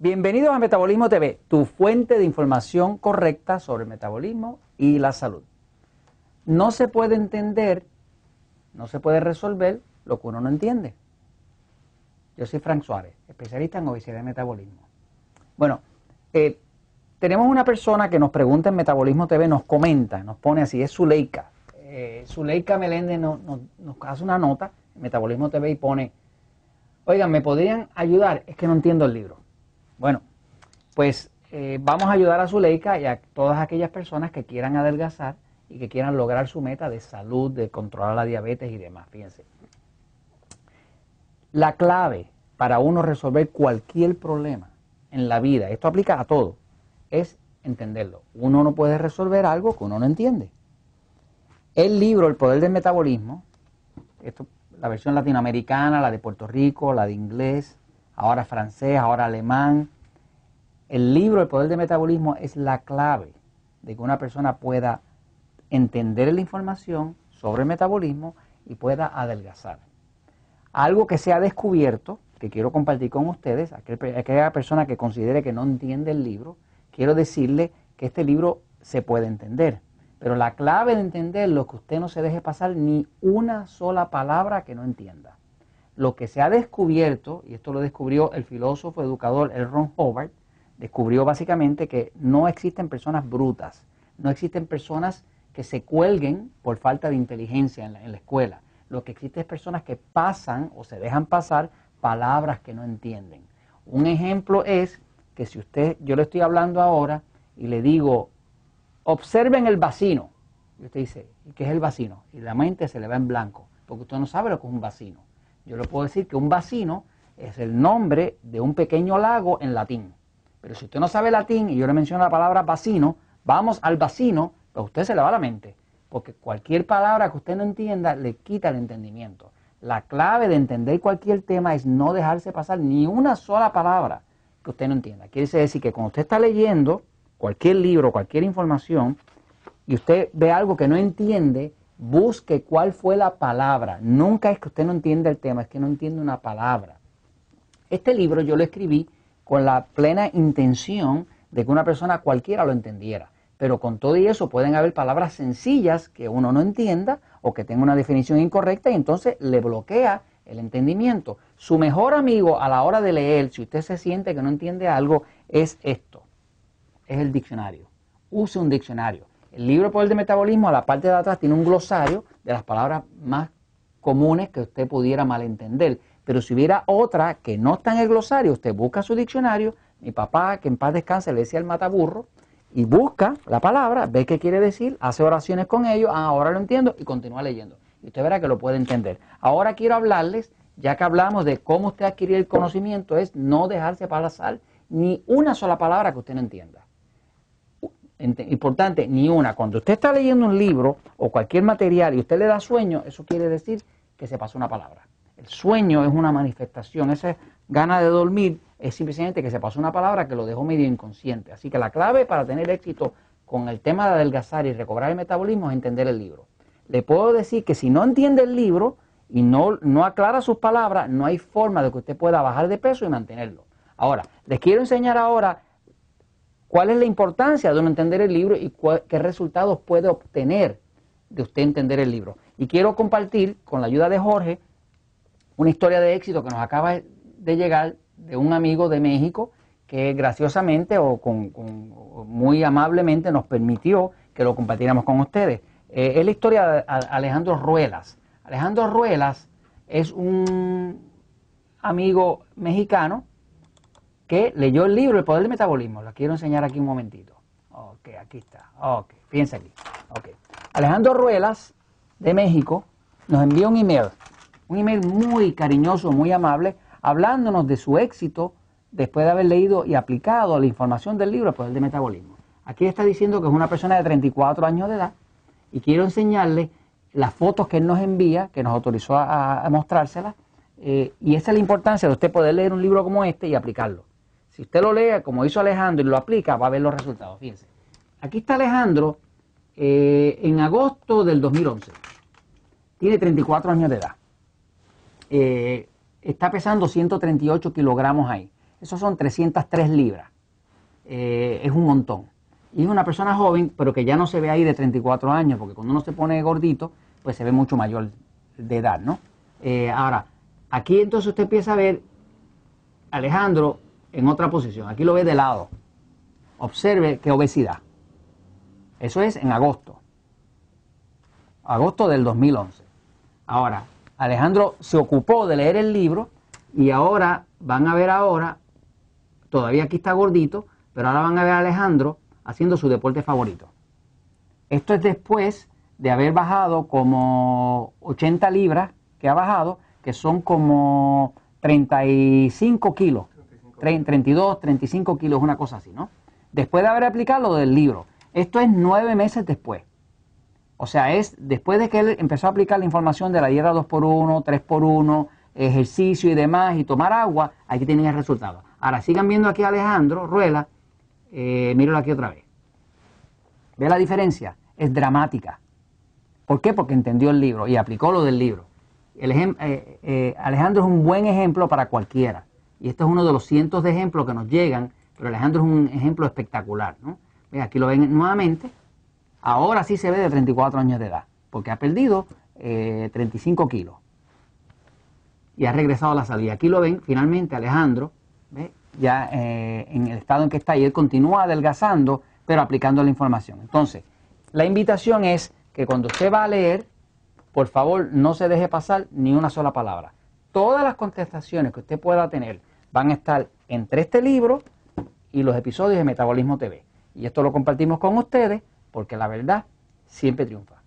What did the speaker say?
Bienvenidos a Metabolismo TV, tu fuente de información correcta sobre el metabolismo y la salud. No se puede entender, no se puede resolver lo que uno no entiende. Yo soy Frank Suárez, especialista en obesidad y metabolismo. Bueno, eh, tenemos una persona que nos pregunta en Metabolismo TV, nos comenta, nos pone así, es Zuleika. Eh, Zuleika Meléndez nos, nos hace una nota en Metabolismo TV y pone, oigan, ¿me podrían ayudar? Es que no entiendo el libro. Bueno, pues eh, vamos a ayudar a Zuleika y a todas aquellas personas que quieran adelgazar y que quieran lograr su meta de salud, de controlar la diabetes y demás. Fíjense. La clave para uno resolver cualquier problema en la vida, esto aplica a todo, es entenderlo. Uno no puede resolver algo que uno no entiende. El libro El Poder del Metabolismo, esto, la versión latinoamericana, la de Puerto Rico, la de inglés, ahora francés, ahora alemán. El libro El Poder del Metabolismo es la clave de que una persona pueda entender la información sobre el metabolismo y pueda adelgazar. Algo que se ha descubierto, que quiero compartir con ustedes, aquella persona que considere que no entiende el libro, quiero decirle que este libro se puede entender. Pero la clave de entenderlo es que usted no se deje pasar ni una sola palabra que no entienda lo que se ha descubierto, y esto lo descubrió el filósofo educador el Ron Howard, descubrió básicamente que no existen personas brutas, no existen personas que se cuelguen por falta de inteligencia en la, escuela. Lo que existe es personas que pasan o se dejan pasar palabras que no entienden. Un ejemplo es que si usted, yo le estoy hablando ahora y le digo, observen el vacino, y usted dice, ¿y qué es el vacino? Y la mente se le va en blanco, porque usted no sabe lo que es un vacino. Yo le puedo decir que un vacino es el nombre de un pequeño lago en latín. Pero si usted no sabe latín y yo le menciono la palabra vacino, vamos al vacino, pues usted se le va a la mente. Porque cualquier palabra que usted no entienda le quita el entendimiento. La clave de entender cualquier tema es no dejarse pasar ni una sola palabra que usted no entienda. Quiere decir que cuando usted está leyendo cualquier libro, cualquier información, y usted ve algo que no entiende, busque cuál fue la palabra. Nunca es que usted no entienda el tema, es que no entiende una palabra. Este libro yo lo escribí con la plena intención de que una persona cualquiera lo entendiera. Pero con todo y eso pueden haber palabras sencillas que uno no entienda o que tenga una definición incorrecta y entonces le bloquea el entendimiento. Su mejor amigo a la hora de leer, si usted se siente que no entiende algo, es esto. Es el diccionario. Use un diccionario. El libro Poder de Metabolismo, a la parte de atrás, tiene un glosario de las palabras más comunes que usted pudiera malentender. Pero si hubiera otra que no está en el glosario, usted busca su diccionario. Mi papá, que en paz descanse, le decía el mataburro, y busca la palabra, ve qué quiere decir, hace oraciones con ello, ah, ahora lo entiendo, y continúa leyendo. Y usted verá que lo puede entender. Ahora quiero hablarles, ya que hablamos de cómo usted adquirir el conocimiento, es no dejarse pasar ni una sola palabra que usted no entienda importante, ni una. Cuando usted está leyendo un libro o cualquier material y usted le da sueño, eso quiere decir que se pasó una palabra. El sueño es una manifestación, esa gana de dormir es simplemente que se pasó una palabra que lo dejó medio inconsciente. Así que la clave para tener éxito con el tema de adelgazar y recobrar el metabolismo es entender el libro. Le puedo decir que si no entiende el libro y no, no aclara sus palabras, no hay forma de que usted pueda bajar de peso y mantenerlo. Ahora, les quiero enseñar ahora ¿Cuál es la importancia de uno entender el libro y qué resultados puede obtener de usted entender el libro? Y quiero compartir con la ayuda de Jorge una historia de éxito que nos acaba de llegar de un amigo de México que graciosamente o con, muy amablemente nos permitió que lo compartiéramos con ustedes. Eh, es la historia de Alejandro Ruelas. Alejandro Ruelas es un amigo mexicano que leyó el libro El Poder del Metabolismo. Lo quiero enseñar aquí un momentito. Ok, aquí está. Ok, fíjense aquí. Ok. Alejandro Ruelas, de México, nos envió un email. Un email muy cariñoso, muy amable, hablándonos de su éxito después de haber leído y aplicado la información del libro El Poder del Metabolismo. Aquí está diciendo que es una persona de 34 años de edad y quiero enseñarle las fotos que él nos envía, que nos autorizó a, mostrárselas, eh, y esa es la importancia de usted poder leer un libro como este y aplicarlo. Si usted lo lee como hizo Alejandro y lo aplica, va a ver los resultados. Fíjense. Aquí está Alejandro eh, en agosto del 2011. Tiene 34 años de edad. Eh, está pesando 138 kilogramos ahí. Eso son 303 libras. Eh, es un montón. Y es una persona joven, pero que ya no se ve ahí de 34 años, porque cuando uno se pone gordito, pues se ve mucho mayor de edad, ¿no? Ahora, aquí entonces usted empieza a ver Alejandro en otra posición. Aquí lo ve de lado. Observe qué obesidad. Eso es en agosto. Agosto del 2011. Ahora, Alejandro se ocupó de leer el libro y ahora van a ver ahora, todavía aquí está gordito, pero ahora van a ver a Alejandro haciendo su deporte favorito. Esto es después de haber bajado como 80 libras que ha bajado, que son como 35 kilos, 32, 35 kilos, una cosa así, ¿no? Después de haber aplicado lo del libro. Esto es nueve meses después. O sea, es después de que él empezó a aplicar la información de la dieta 2x1, 3x1, ejercicio y demás, y tomar agua, aquí tienen el resultado. Ahora sigan viendo aquí a Alejandro Ruela, eh, míralo aquí otra vez. ¿Ve la diferencia? Es dramática. ¿Por qué? Porque entendió el libro y aplicó lo del libro. Eh, eh, Alejandro es un buen ejemplo para cualquiera. Y este es uno de los cientos de ejemplos que nos llegan, pero Alejandro es un ejemplo espectacular. ¿no? aquí lo ven nuevamente. Ahora sí se ve de 34 años de edad, porque ha perdido 35 eh, kilos. Y ha regresado a la salida. Aquí lo ven, finalmente Alejandro, ya en el estado en que está, y él continúa adelgazando, pero aplicando la información. Entonces, la invitación es que cuando usted va a leer, por favor no se deje pasar ni una sola palabra. Todas las contestaciones que usted pueda tener van a estar entre este libro y los episodios de Metabolismo TV. Y esto lo compartimos con ustedes porque la verdad siempre triunfa.